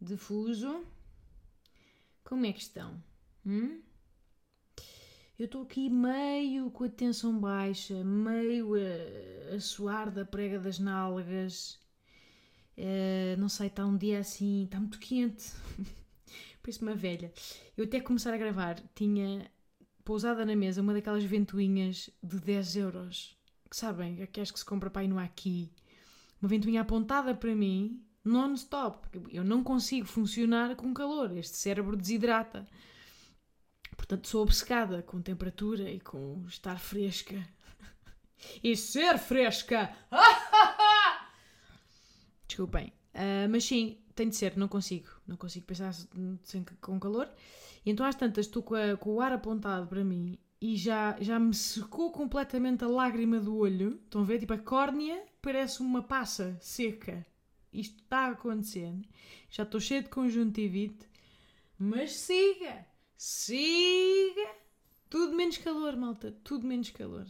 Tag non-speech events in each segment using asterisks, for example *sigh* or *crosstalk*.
de Fuso. Como é que estão? Hum? Eu estou aqui meio com a tensão baixa, meio a, a suar da prega das nálgas. Eh, não sei, está um dia assim, está muito quente. *laughs* Parece uma velha. Eu até começar a gravar tinha pousada na mesa uma daquelas ventoinhas de 10 euros. Que sabem, aquelas que se compra para ir no aqui. Uma ventoinha apontada para mim, non-stop. porque Eu não consigo funcionar com calor. Este cérebro desidrata. Portanto, sou obcecada com temperatura e com estar fresca. *laughs* E ser fresca! *laughs* Desculpem. Ah, mas sim, tem de ser, não consigo. Não consigo pensar sem, com calor. E então, às tantas, estou com, a- com o ar apontado para mim e já, já me secou completamente a lágrima do olho. Estão a ver? Tipo, a córnea parece uma passa seca. Isto está a acontecer. Já estou cheia de conjuntivite. Mas siga! Siga! Tudo menos calor, malta. Tudo menos calor.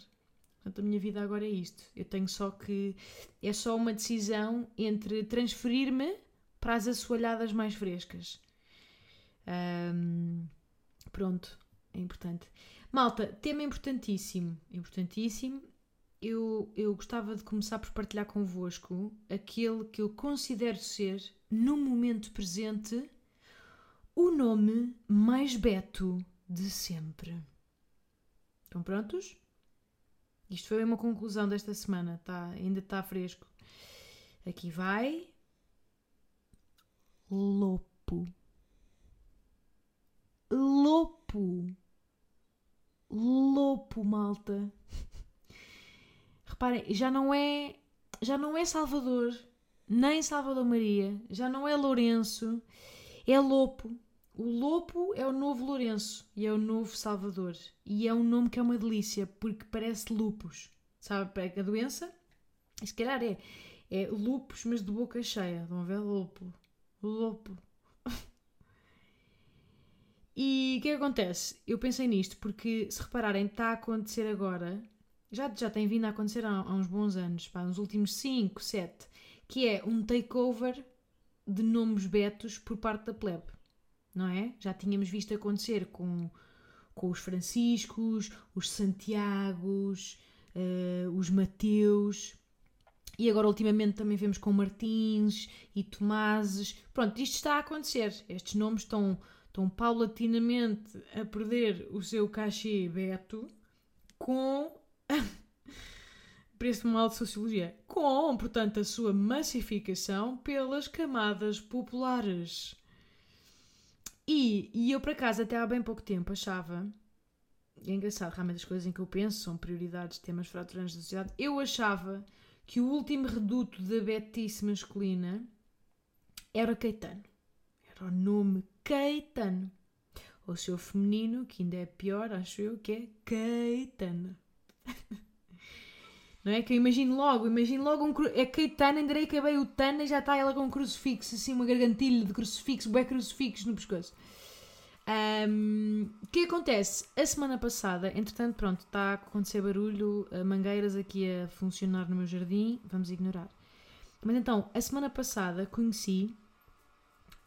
Portanto, a minha vida agora é isto. Eu tenho só que. É só uma decisão entre transferir-me para as assoalhadas mais frescas. Ahm, pronto, é importante. Malta, tema importantíssimo. Importantíssimo. Eu, eu gostava de começar por partilhar convosco aquele que eu considero ser, no momento presente, o nome mais beto de sempre. Estão prontos? Isto foi uma conclusão desta semana, tá? ainda está fresco. Aqui vai. Lopo. Lopo. Lopo, malta. Reparem, já não é. Já não é Salvador, nem Salvador Maria, já não é Lourenço, é Lopo. O Lopo é o novo Lourenço e é o novo Salvador. E é um nome que é uma delícia, porque parece lupus. Sabe a doença? Se calhar é, é lupus, mas de boca cheia. A ver? Lopo. Lopo. *laughs* E o é que acontece? Eu pensei nisto porque, se repararem, está a acontecer agora, já, já tem vindo a acontecer há, há uns bons anos, pá, nos últimos 5, 7, que é um takeover de nomes betos por parte da plebe, não é? Já tínhamos visto acontecer com, com os Franciscos, os Santiagos, eh, os Mateus. E agora, ultimamente, também vemos com Martins e Tomases. Pronto, isto está a acontecer. Estes nomes estão, estão paulatinamente a perder o seu cachê beto com. *laughs* Parece mal de sociologia. Com, portanto, a sua massificação pelas camadas populares. E, e eu, por acaso, até há bem pouco tempo achava. É engraçado, realmente, as coisas em que eu penso são prioridades, temas fraturantes da sociedade. Eu achava que o último reduto da betice masculina era Caetano. Era o nome Caetano. Ou seu feminino, que ainda é pior, acho eu, que é Caetano. Não é? Que eu imagino logo, imagino logo um cru... É Caetano, ainda nem acabei o Tana e já está ela com um crucifixo, assim, uma gargantilha de crucifixo, bué crucifixo no pescoço. O que acontece? A semana passada, entretanto, pronto, está a acontecer barulho, mangueiras aqui a funcionar no meu jardim, vamos ignorar. Mas então, a semana passada conheci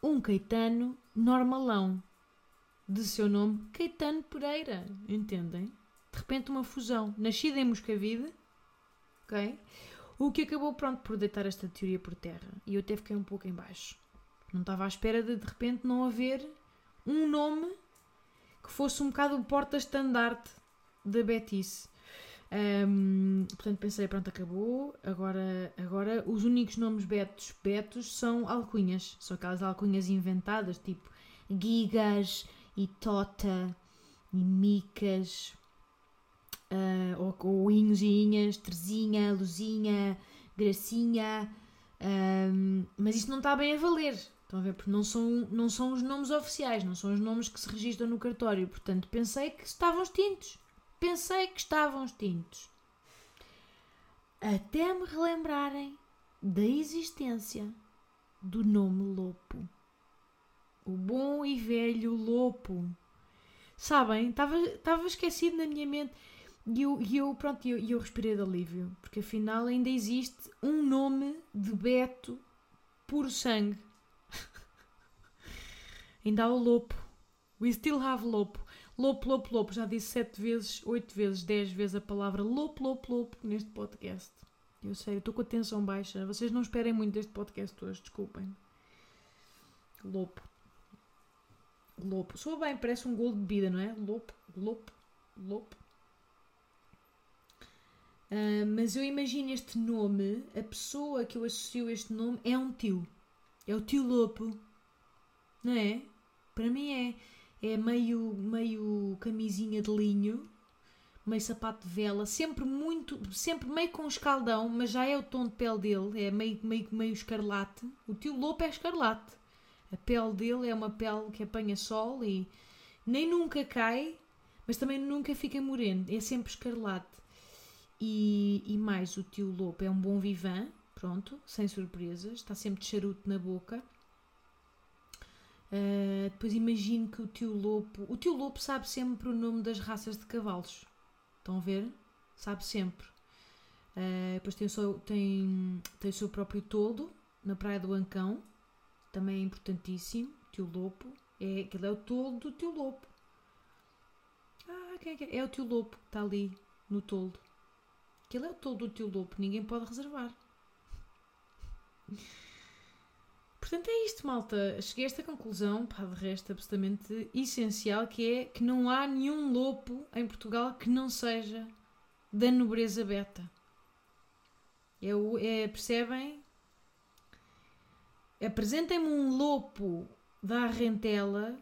um Caetano normalão, de seu nome Caetano Pereira, entendem? De repente uma fusão, nascida em Moscavide, ok? O que acabou, pronto, por deitar esta teoria por terra. E eu até fiquei um pouco em baixo. Não estava à espera de, de repente, não haver um nome que fosse um bocado o porta-estandarte da Betice. Ahm, portanto, pensei, pronto, acabou. Agora, agora os únicos nomes betos, betos são alcunhas. São aquelas alcunhas inventadas, tipo Gigas e Tota e Micas. Ah, ou, ou Inhos e Inhas, Terezinha, Luzinha, Gracinha. ahm, mas isto não está bem a valer. Estão a ver? Porque não são, não são os nomes oficiais, não são os nomes que se registram no cartório. Portanto, pensei que estavam extintos. Pensei que estavam extintos. Até me relembrarem da existência do nome Lopo. O bom e velho Lopo. Sabem? Estava esquecido na minha mente. E eu, eu pronto, eu, eu respirei de alívio. Porque afinal ainda existe um nome de Beto puro sangue *laughs* Ainda há o lopo. We still have lopo. Lopo, lopo, lopo. Já disse sete vezes, oito vezes, dez vezes a palavra lopo, lopo, lopo neste podcast. Eu sei, eu estou com a tensão baixa. Vocês não esperem muito deste podcast hoje, desculpem. Lopo. Lopo. Soa bem, parece um gol de bebida, não é? Lopo, lopo, lopo. Uh, mas eu imagino este nome, a pessoa que eu associo este nome é um tio. É o tio Lopo. Não é? Para mim é, é meio, meio camisinha de linho, meio sapato de vela, sempre muito, sempre meio com escaldão, mas já é o tom de pele dele, é meio, meio, meio escarlate. O tio Lopo é escarlate. A pele dele é uma pele que apanha sol e nem nunca cai, mas também nunca fica moreno, é sempre escarlate. E, e mais, o tio Lopo é um bom vivan, pronto, sem surpresas, está sempre de charuto na boca. Uh, depois imagino que o tio Lopo. O tio Lopo sabe sempre o nome das raças de cavalos. Estão a ver? Sabe sempre. Uh, depois tem o, seu, tem, tem o seu próprio toldo na Praia do Ancão. Também é importantíssimo. Tio Lopo. É, aquele é o toldo do tio Lopo. Ah, quem é, que é? é o tio Lopo que está ali no toldo. Aquele é o toldo do tio Lopo. Ninguém pode reservar. Portanto, é isto, malta. Cheguei a esta conclusão, pá, de resto, absolutamente essencial, que é que não há nenhum lopo em Portugal que não seja da nobreza beta. É, é, percebem? Apresentem-me um lopo da rentela,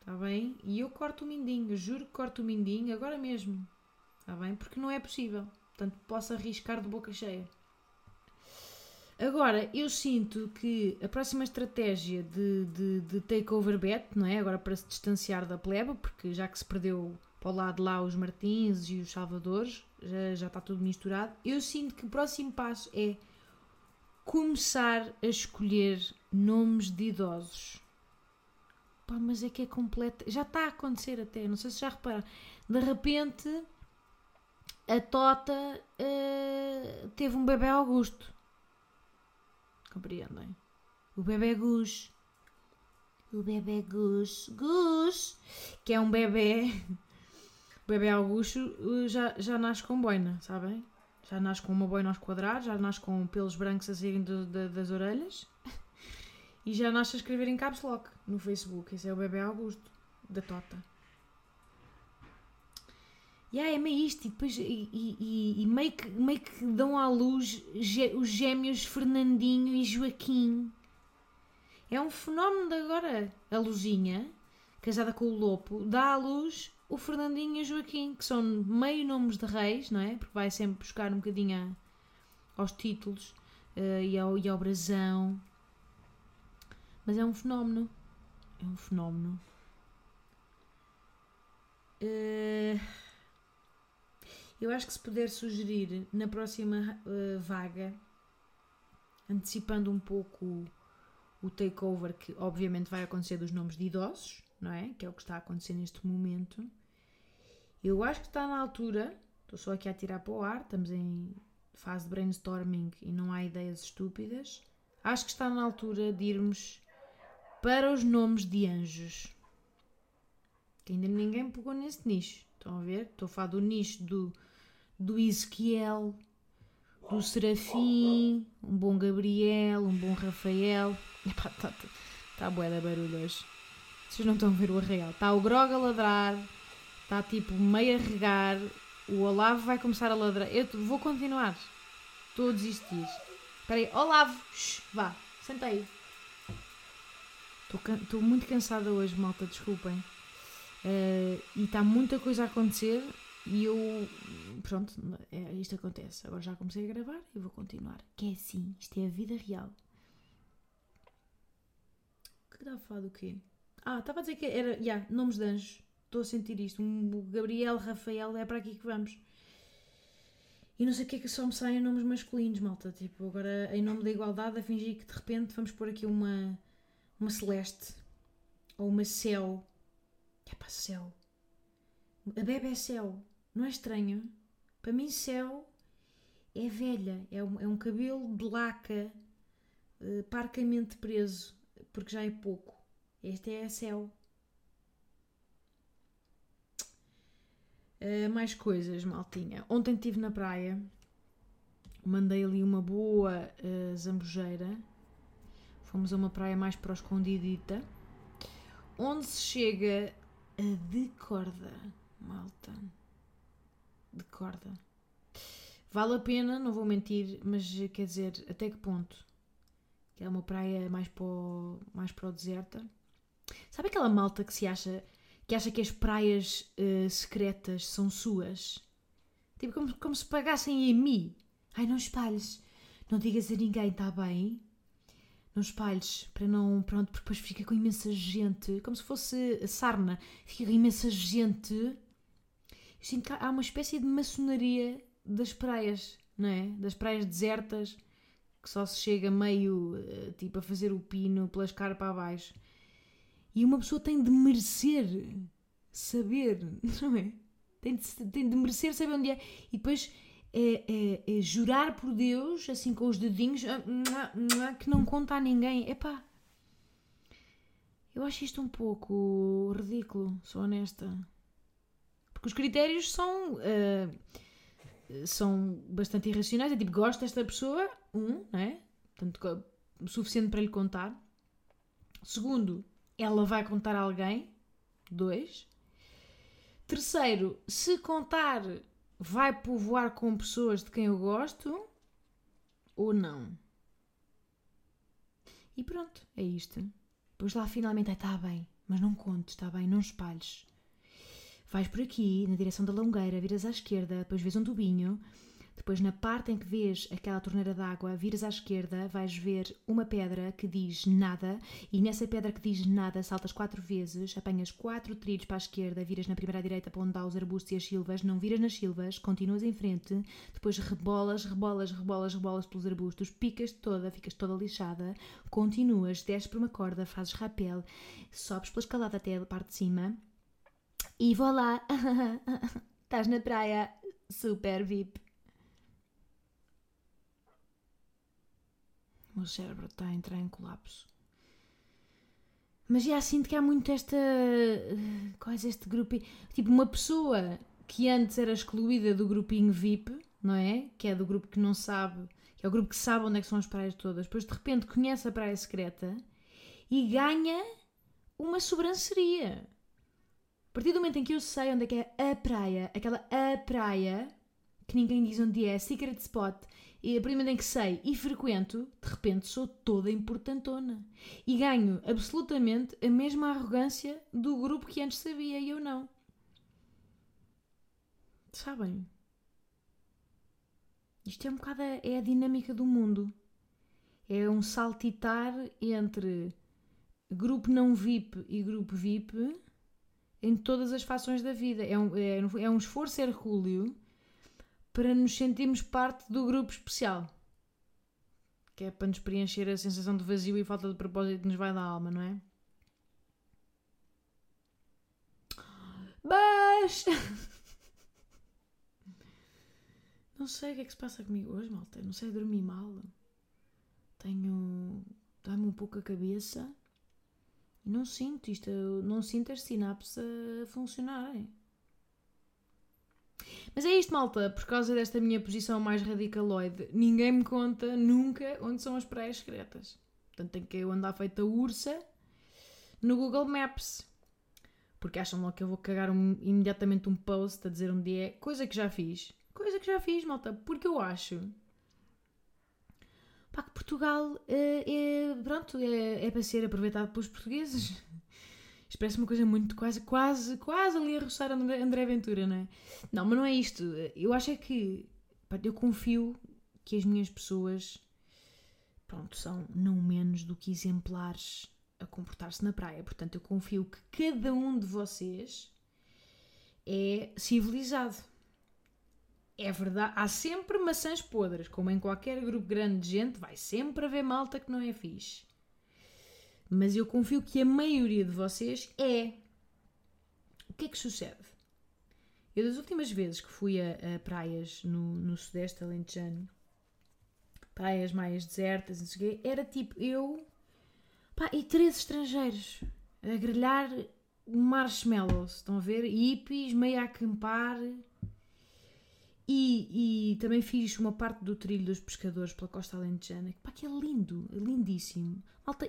está bem? E eu corto o mindinho, juro que corto o mindinho agora mesmo, está bem? Porque não é possível. Portanto, posso arriscar de boca cheia. Agora, eu sinto que a próxima estratégia de, de, de takeover bet, não é? Agora para se distanciar da pleba, porque já que se perdeu para o lado lá os Martins e os Salvadores, já, já está tudo misturado, eu sinto que o próximo passo é começar a escolher nomes de idosos. Pá, mas é que é completo. Já está a acontecer até, não sei se já repararam. De repente, a Tota uh, teve um bebê Augusto. Compreendem? O bebê Gus. O bebê Gus. Gus! Que é um bebê. O bebê Augusto já, já nasce com boina, sabem? Já nasce com uma boina aos quadrados, já nasce com pelos brancos a saírem do, da, das orelhas e já nasce a escrever em caps lock no Facebook. Esse é o bebê Augusto, da Tota. Yeah, é meio isto, e depois e, e, e, meio, que, meio que dão à luz os gêmeos Fernandinho e Joaquim. É um fenómeno de agora. A Luzinha, casada com o Lopo, dá à luz o Fernandinho e o Joaquim, que são meio nomes de reis, não é? Porque vai sempre buscar um bocadinho aos títulos uh, e, ao, e ao brasão. Mas é um fenómeno. É um fenómeno. Uh... Eu acho que se puder sugerir na próxima uh, vaga, antecipando um pouco o, takeover que obviamente vai acontecer dos nomes de idosos, não é? Que é o que está a acontecer neste momento. Eu acho que está na altura, estou só aqui a tirar para o ar, estamos em fase de brainstorming e não há ideias estúpidas. Acho que está na altura de irmos para os nomes de anjos. Que ainda ninguém pegou nesse nicho. Estão a ver? Estou a falar do nicho do, do Ezequiel, do Serafim, um bom Gabriel, um bom Rafael. *laughs* Está tá, tá bué da barulho hoje. Vocês não estão a ver o arreal. Está o Grog a ladrar, está tipo meio a regar, o Olavo vai começar a ladrar. Eu vou continuar. Estou a desistir. Espera aí, Olavo, Shhh, vá, senta aí. Estou muito cansada hoje, malta, desculpem. Uh, e está muita coisa a acontecer e eu, pronto, é, isto acontece. Agora já comecei a gravar e vou continuar. Que é assim, isto é a vida real. que estava a falar do quê? Ah, estava a dizer que era. Já, yeah, nomes de anjos. Estou a sentir isto. Um Gabriel, Rafael, é para aqui que vamos. E não sei o que é que só me saem nomes masculinos, malta. Tipo, agora em nome da igualdade, a fingir que de repente vamos pôr aqui uma. Uma Celeste. Ou uma Céu. É Céu. A bebê é Céu. Não é estranho? Para mim, Céu é velha. É um, é um cabelo de laca. Uh, parcamente preso. Porque já é pouco. Este é Céu. Uh, mais coisas, maltinha. Ontem estive na praia, mandei ali uma boa uh, zambujeira. Fomos a uma praia mais para o escondidita, onde se chega a de corda, malta. De corda. Vale a pena, não vou mentir, mas quer dizer, até que ponto? Que é uma praia mais para o, mais para o deserta. Sabe aquela malta que se acha que acha que as praias uh, secretas são suas. Tipo, como, como se pagassem em mim. Ai, não espalhes. Não digas a ninguém, está bem? Não espalhes, para não. Pronto, porque depois fica com imensa gente. Como se fosse sarna. Fica com imensa gente. Eu sinto que há uma espécie de maçonaria das praias, não é? Das praias desertas, que só se chega meio, eh, tipo, a fazer o pino pela escarpa abaixo. E uma pessoa tem de merecer saber, *laughs* não é? Tem de, tem de merecer saber onde é. E depois é, é, é jurar por Deus, assim com os dedinhos, ah, que não conta a ninguém. Epá, eu acho isto um pouco ridículo, sou honesta. Porque os critérios são. Uh, são bastante irracionais. É tipo, gosto desta pessoa, um, não é? Portanto, suficiente para lhe contar. Segundo, ela vai contar a alguém. Dois. Terceiro, se contar, vai povoar com pessoas de quem eu gosto ou não. E pronto, é isto. Depois lá finalmente está bem, mas não contes, está bem, não espalhes. Vais por aqui, na direção da longueira, viras à esquerda, depois vês um tubinho, depois, na parte em que vês aquela torneira d'água, viras à esquerda, vais ver uma pedra que diz nada, e nessa pedra que diz nada, saltas quatro vezes, apanhas quatro trilhos para a esquerda, viras na primeira à direita para onde há os arbustos e as silvas, não viras nas silvas, continuas em frente, depois rebolas, rebolas, rebolas, rebolas pelos arbustos, picas toda, ficas toda lixada, continuas, desces por uma corda, fazes rapel, sobes pela escalada até a parte de cima, e vou lá, *laughs* estás na praia, super VIP. O meu cérebro está a entrar em colapso. Mas já sinto que há muito esta. Quase este grupo. Tipo, uma pessoa que antes era excluída do grupinho VIP, não é? Que é do grupo que não sabe. Que é o grupo que sabe onde é que são as praias todas. Depois de repente conhece a praia secreta e ganha uma sobranceria. A partir do momento em que eu sei onde é que é a praia, aquela a praia, que ninguém diz onde é, secret spot, e a primeira em que sei e frequento, de repente sou toda importantona. E ganho absolutamente a mesma arrogância do grupo que antes sabia e eu não. Sabem? Isto é um bocado a, é a dinâmica do mundo. É um saltitar entre grupo não VIP e grupo VIP em todas as fações da vida. É um, é, é um esforço hercúleo para nos sentirmos parte do grupo especial. Que é para nos preencher a sensação de vazio e falta de propósito que nos vai da alma, não é? Mas. *laughs* Não sei o que é que se passa comigo hoje, malta. Não sei dormir mal. Tenho. dá-me um pouco a cabeça. Não sinto isto. Não sinto as sinapses a funcionarem. Mas é isto, malta, por causa desta minha posição mais radicaloide, ninguém me conta nunca onde são as praias secretas. Portanto, tenho que eu andar feita ursa no Google Maps. Porque acham logo que eu vou cagar um, imediatamente um post a dizer onde é, coisa que já fiz. Coisa que já fiz, malta, porque eu acho pá, que Portugal é, é pronto, é, é para ser aproveitado pelos portugueses. Isto parece uma coisa muito quase, quase, quase ali a roçar André, Ventura, não é? Não, mas não é isto. Eu acho é que pá, eu confio que as minhas pessoas pronto, são não menos do que exemplares a comportar-se na praia. Portanto, eu confio que cada um de vocês é civilizado. É verdade, há sempre maçãs podres, como em qualquer grupo grande de gente, vai sempre haver malta que não é fixe. Mas eu confio que a maioria de vocês é. O que é que sucede? Eu, das últimas vezes que fui a, a praias no, no Sudeste Alentejano, praias mais desertas, não sei o quê, era tipo eu pá, e três estrangeiros a grelhar marshmallows, estão a ver? Hippies, meio a acampar. E, e também fiz uma parte do trilho dos pescadores pela costa alentejana, pá, que é lindo, é lindíssimo.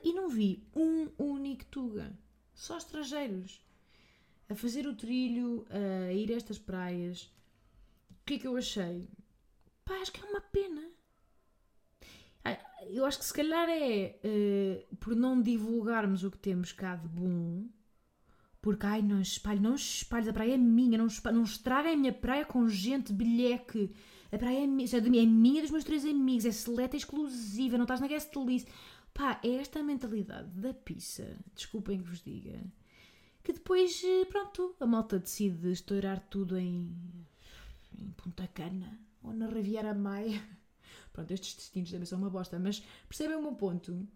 E não vi um único tuga, só estrangeiros, a fazer o trilho, a ir a estas praias. O que é que eu achei? Pá, acho que é uma pena. Ah, Eu acho que se calhar é eh, por não divulgarmos o que temos cá de bom, porque ai, não espalho, não espalho, a praia é minha, não, espalho, não estraga a minha praia com gente, bilheque. A praia é minha, é minha dos meus três amigos, é seleta, é exclusiva, não estás na guest list. Pá, é esta mentalidade da pizza, desculpem que vos diga, que depois, eh, pronto, a malta decide estourar tudo em, em Punta Cana ou na Riviera Maia. *laughs* Pronto, estes destinos também são uma bosta, mas percebem o meu ponto?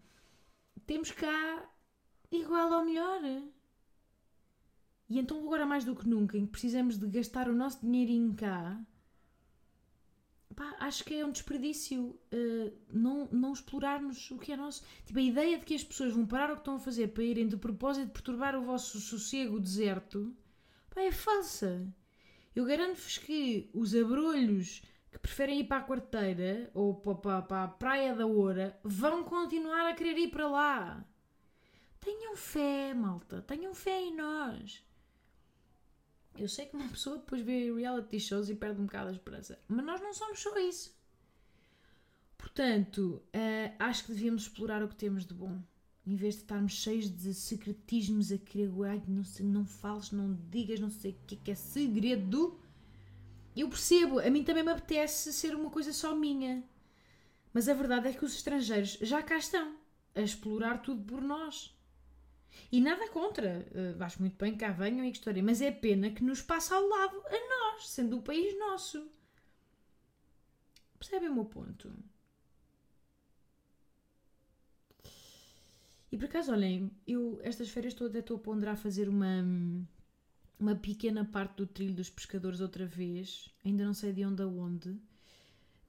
Temos cá igual ou melhor. E então, agora mais do que nunca, em que precisamos de gastar o nosso dinheirinho cá, pá, acho que é um desperdício uh, não, não explorarmos o que é nosso. Tipo, a ideia de que as pessoas vão parar o que estão a fazer para irem de propósito de perturbar o vosso sossego deserto, pá, é falsa. Eu garanto-vos que os abrolhos que preferem ir para a quarteira ou para, para, a Praia da Oura vão continuar a querer ir para lá. Tenham fé, malta, tenham fé em nós. Eu sei que uma pessoa depois vê reality shows e perde um bocado a esperança, mas nós não somos só isso. Portanto, uh, acho que devíamos explorar o que temos de bom. Em vez de estarmos cheios de secretismos a querer, ai, não, sei, não fales, não digas, não sei o que é que é segredo. Eu percebo, a mim também me apetece ser uma coisa só minha. Mas a verdade é que os estrangeiros já cá estão a explorar tudo por nós. E nada contra, uh, acho muito bem que cá venham e que história, mas é pena que nos passa ao lado a nós, sendo o país nosso. Percebem o meu ponto? E por acaso, olhem, eu estas férias todas estou a ponderar fazer uma, uma pequena parte do trilho dos pescadores outra vez. Ainda não sei de onde a onde.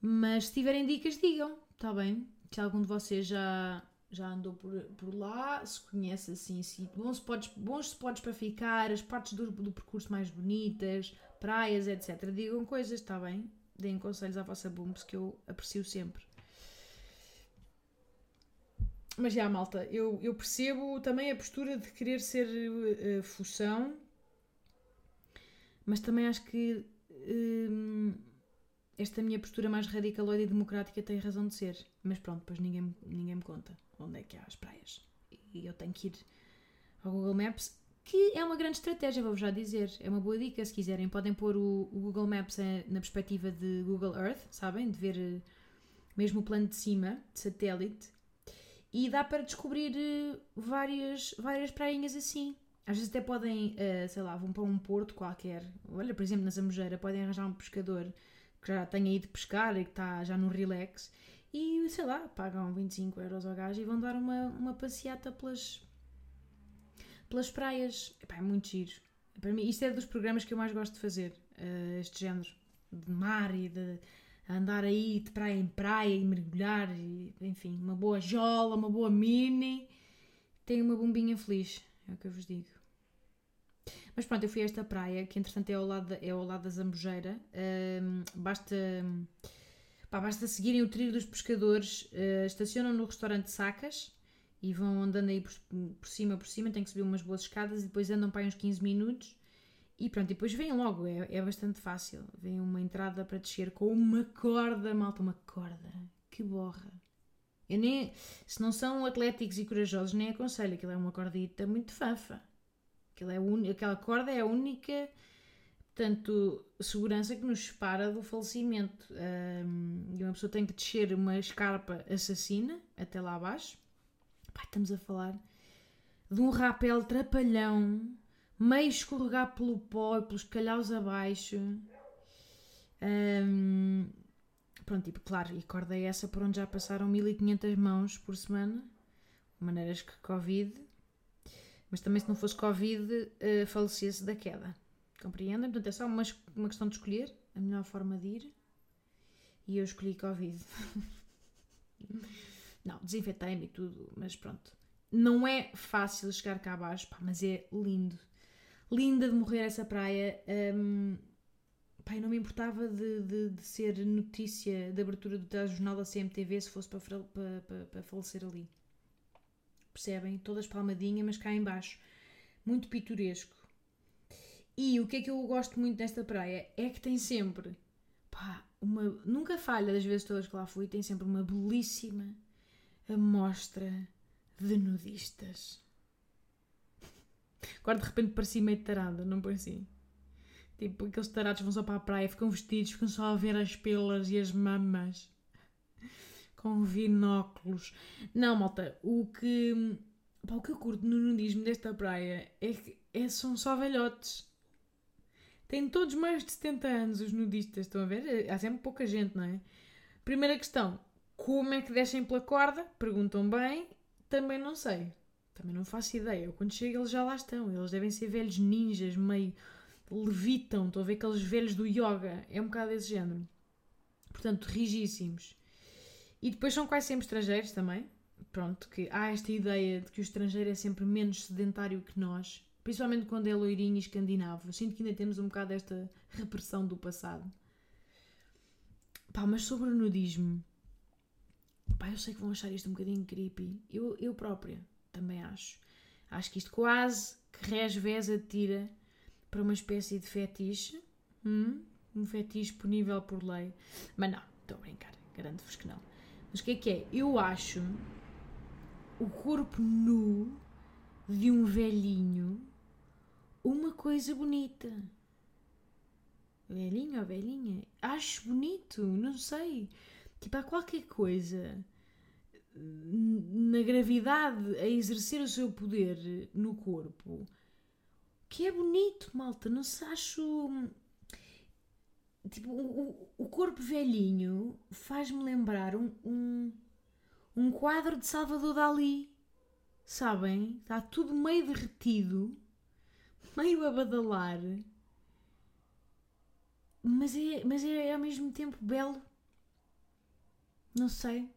Mas se tiverem dicas, digam, está bem? Se algum de vocês já, já andou por, por lá, se conhece assim, assim bons spots, bons spots para ficar, as partes do, do percurso mais bonitas, praias, etc. Digam coisas, está bem? Deem conselhos à vossa Bumps que eu aprecio sempre. Mas já, malta, eu, eu percebo também a postura de querer ser uh, mas também acho que uh, esta minha postura mais radicaloide e democrática tem razão de ser. Mas pronto, depois ninguém, ninguém me conta onde é que há as praias. E eu tenho que ir ao Google Maps, que é uma grande estratégia, vou-vos já dizer. É uma boa dica, se quiserem. Podem pôr o, o Google Maps na perspectiva de Google Earth, sabem? De ver uh, mesmo o plano de cima, de satélite e dá para descobrir uh, várias, várias prainhas assim. Às vezes até podem, sei lá, vão para um porto qualquer. Olha, por exemplo, na Zambujeira, podem arranjar um pescador que já tenha ido pescar e que está já no relax e, sei lá, pagam 25 euros ao gajo e vão dar uma, uma passeata pelas, pelas praias. Epá, é muito giro. Para mim, isto é dos programas que eu mais gosto de fazer, uh, este género de mar e de andar aí de praia em praia e mergulhar, e, enfim, uma boa jola, uma boa mini, tem uma bombinha feliz, é o que eu vos digo. Mas pronto, eu fui a esta praia, que entretanto é ao lado é ao lado da Zambujeira, um, basta, pá, basta seguirem o trilho dos pescadores, uh, estacionam no restaurante Sacas e vão andando aí por, por cima, por cima, têm que subir umas boas escadas e depois andam para aí uns 15 minutos e pronto, e depois vem logo, é, é bastante fácil. Vem uma entrada para descer com uma corda, malta, uma corda. Que borra. Eu nem, se não são atléticos e corajosos, nem aconselho. Aquilo é uma cordita muito fafa. É un... Aquela corda é a única, portanto, segurança que nos separa do falecimento. Um, e uma pessoa tem que descer uma escarpa assassina até lá abaixo. Pá, estamos a falar de um rapel trapalhão, meio escorregar pelo pó e pelos calhaus abaixo. Hum, pronto, tipo, claro, e corda é essa por onde já passaram 1500 mãos por semana, maneiras que Covid, mas também se não fosse Covid, uh, da queda. Compreendem? Portanto, é só uma, uma questão de escolher a melhor forma de ir e eu escolhi Covid. *laughs* não, desinfetei-me e tudo, mas pronto. Não é fácil chegar cá abaixo, pá, mas é lindo. Linda de morrer essa praia. Um, pá, eu não me importava de, de, de, ser notícia de abertura do telejornal da CMTV se fosse para, para, para, para falecer ali. Percebem? Todas palmadinhas, mas cá embaixo. Muito pitoresco. E o que é que eu gosto muito desta praia é que tem sempre, pá, uma, nunca falha das vezes todas que lá fui, tem sempre uma belíssima amostra de nudistas. Agora de repente parecia meio tarada, não parecia? Tipo, aqueles tarados vão só para a praia, ficam vestidos, ficam só a ver as pelas e as mamas. Com binóculos. Não, malta, o que, pá, o que eu curto no nudismo desta praia é que é, são só velhotes. Têm todos mais de 70 anos os nudistas, estão a ver? Há sempre pouca gente, não é? Primeira questão, como é que descem pela corda? Perguntam bem também não sei. Também não faço ideia. Quando chego, eles já lá estão. Eles devem ser velhos ninjas, meio levitam. Estou a ver aqueles velhos do yoga. É um bocado desse género. Portanto, rigíssimos. E depois são quase sempre estrangeiros também. Pronto, que há esta ideia de que o estrangeiro é sempre menos sedentário que nós. Principalmente quando é loirinho e escandinavo. Sinto que ainda temos um bocado esta repressão do passado. Pá, mas sobre o nudismo Pá, eu sei que vão achar isto um bocadinho creepy. Eu, eu própria também acho. Acho que isto quase que resvesa tira para uma espécie de fetiche. Hum? Um fetiche punível por lei. Mas não, estou a brincar. Garanto-vos que não. Mas o que é que é? Eu acho o corpo nu de um velhinho uma coisa bonita. Velhinho ou velhinha? Acho bonito, não sei. Tipo, há qualquer coisa na gravidade a exercer o seu poder no corpo que é bonito, malta. Não se acho. Tipo, o, o corpo velhinho faz-me lembrar um, um, um quadro de Salvador Dali. Sabem? Está tudo meio derretido, *laughs* meio a badalar, mas é, mas é ao mesmo tempo belo. Não sei.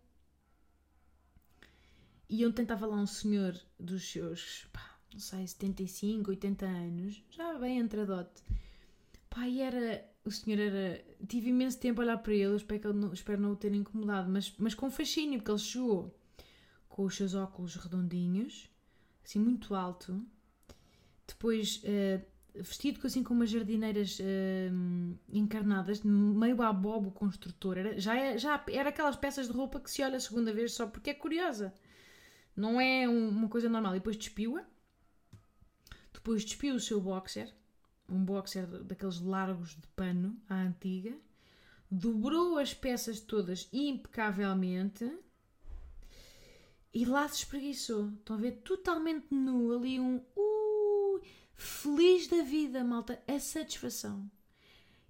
E ontem estava lá um senhor dos seus, pá, não sei, 75, 80 anos, já bem entradote. Pá, e era. O senhor era. Tive imenso tempo a olhar para ele, espero, não, espero não o ter incomodado, mas, mas com fascínio, porque ele chegou com os seus óculos redondinhos, assim, muito alto. Depois, uh, vestido assim com umas jardineiras uh, encarnadas, meio a bobo construtor. Era, já, é, já era aquelas peças de roupa que se olha a segunda vez só porque é curiosa. Não é uma coisa normal. E depois despiu-a. Depois despiu o seu boxer. Um boxer daqueles largos de pano, à antiga. Dobrou as peças todas impecavelmente. E lá se espreguiçou. Estão a ver? Totalmente nu. Ali um... Uh, feliz da vida, malta. A satisfação.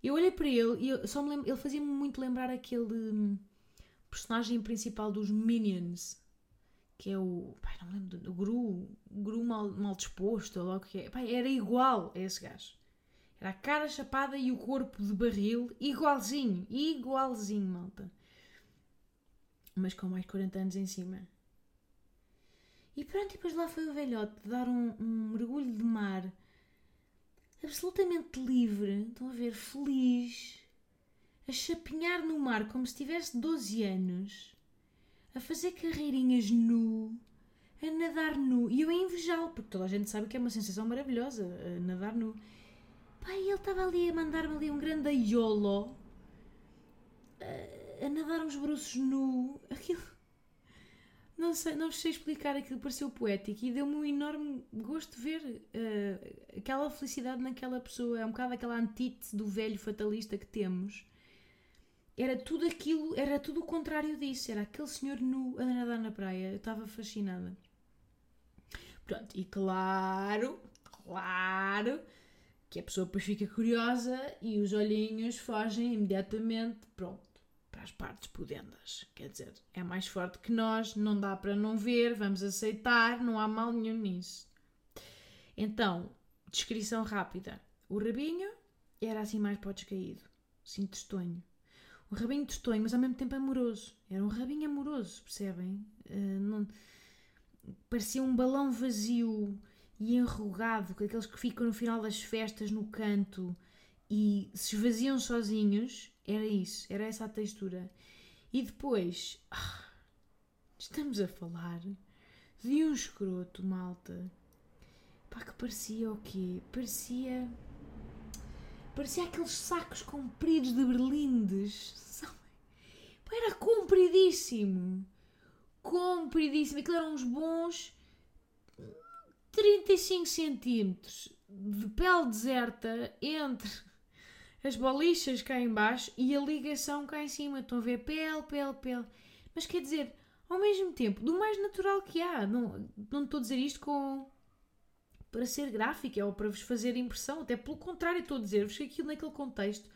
Eu olhei para ele e eu só me lembro, ele fazia-me muito lembrar aquele hum, personagem principal dos Minions que é o. Pai, não me lembro do. Gru. Gru mal, mal disposto, logo que é. Pai, era igual a esse gajo. Era a cara chapada e o corpo de barril igualzinho. Igualzinho, malta. Mas com mais 40 anos em cima. E pronto, e depois lá foi o velhote dar um, um mergulho de mar absolutamente livre. Estão a ver? Feliz. A chapinhar no mar como se tivesse 12 anos a fazer carreirinhas nu, a nadar nu. E eu a invejá-lo, porque toda a gente sabe que é uma sensação maravilhosa, nadar nu. Pai, ele estava ali a mandar-me ali um grande aiolo, a, a nadar uns bruços nu. Aquilo. Não sei, não sei explicar aquilo, pareceu poético e deu-me um enorme gosto de ver uh, aquela felicidade naquela pessoa. É um bocado aquela antítese do velho fatalista que temos era tudo aquilo, era tudo o contrário disso. Era aquele senhor nu a nadar na praia. Eu estava fascinada. Pronto, e claro, claro que a pessoa depois fica curiosa e os olhinhos fogem imediatamente, pronto, para as partes pudendas. Quer dizer, é mais forte que nós, não dá para não ver, vamos aceitar, não há mal nenhum nisso. Então, descrição rápida. O rabinho era assim mais para o descaído, assim testonho. Um rabinho testonho, mas ao mesmo tempo amoroso. Era um rabinho amoroso, percebem? Uh, não... Parecia um balão vazio e enrugado, aqueles que ficam no final das festas no canto e se esvaziam sozinhos. Era isso, era essa a textura. E depois, ah, estamos a falar de um escroto, malta. Pá, que parecia o quê? Parecia Parecia aqueles sacos compridos de berlindes. Era compridíssimo. Compridíssimo. Aquilo eram uns bons 35 centímetros de pele deserta entre as bolichas cá em baixo e a ligação cá em cima. Estão a ver pele, pele, pele. Mas quer dizer, ao mesmo tempo, do mais natural que há. Não, não estou a dizer isto com para ser gráfica ou para vos fazer impressão, até pelo contrário, estou a dizer-vos que aquilo naquele contexto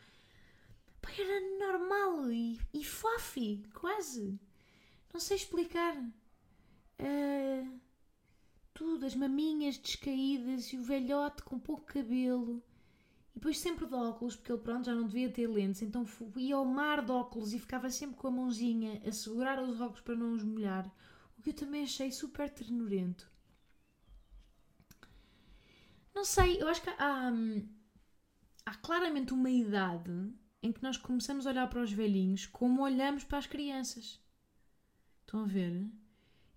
pá, era normal e, e fofi, quase. Não sei explicar. Uh, tudo, as maminhas descaídas e o velhote com pouco cabelo. E depois sempre de óculos, porque ele pronto já não devia ter lentes, então ia ao mar de óculos e ficava sempre com a mãozinha a segurar os óculos para não os molhar. O que eu também achei super ternurento. Não sei, eu acho que há, há claramente uma idade em que nós começamos a olhar para os velhinhos como olhamos para as crianças. Estão a ver?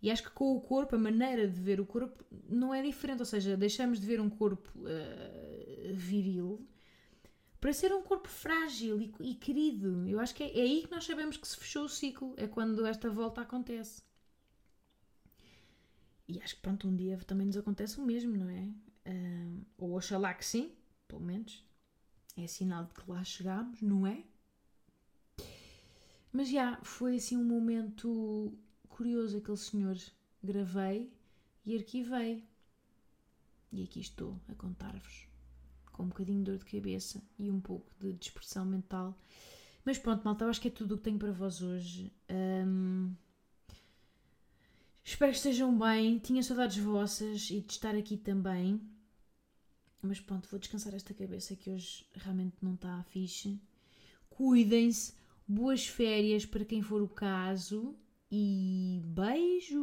E acho que com o corpo, a maneira de ver o corpo não é diferente. Ou seja, deixamos de ver um corpo uh, viril para ser um corpo frágil e, e querido. Eu acho que é, é, aí que nós sabemos que se fechou o ciclo. É quando esta volta acontece. E acho que pronto, um dia também nos acontece o mesmo, não é? Uh, ou oxalá que sim, pelo menos. É sinal de que lá chegámos, não é? Mas já, foi assim um momento curioso aquele senhor. Gravei e arquivei. E aqui estou a contar-vos. Com um bocadinho de dor de cabeça e um pouco de dispersão mental. Mas pronto, malta, eu acho que é tudo o que tenho para vós hoje. Um, espero que estejam bem. Tinha saudades vossas e de estar aqui também. Mas pronto, vou descansar esta cabeça que hoje realmente não está fixe. Cuidem-se, boas férias para quem for o caso e beijo!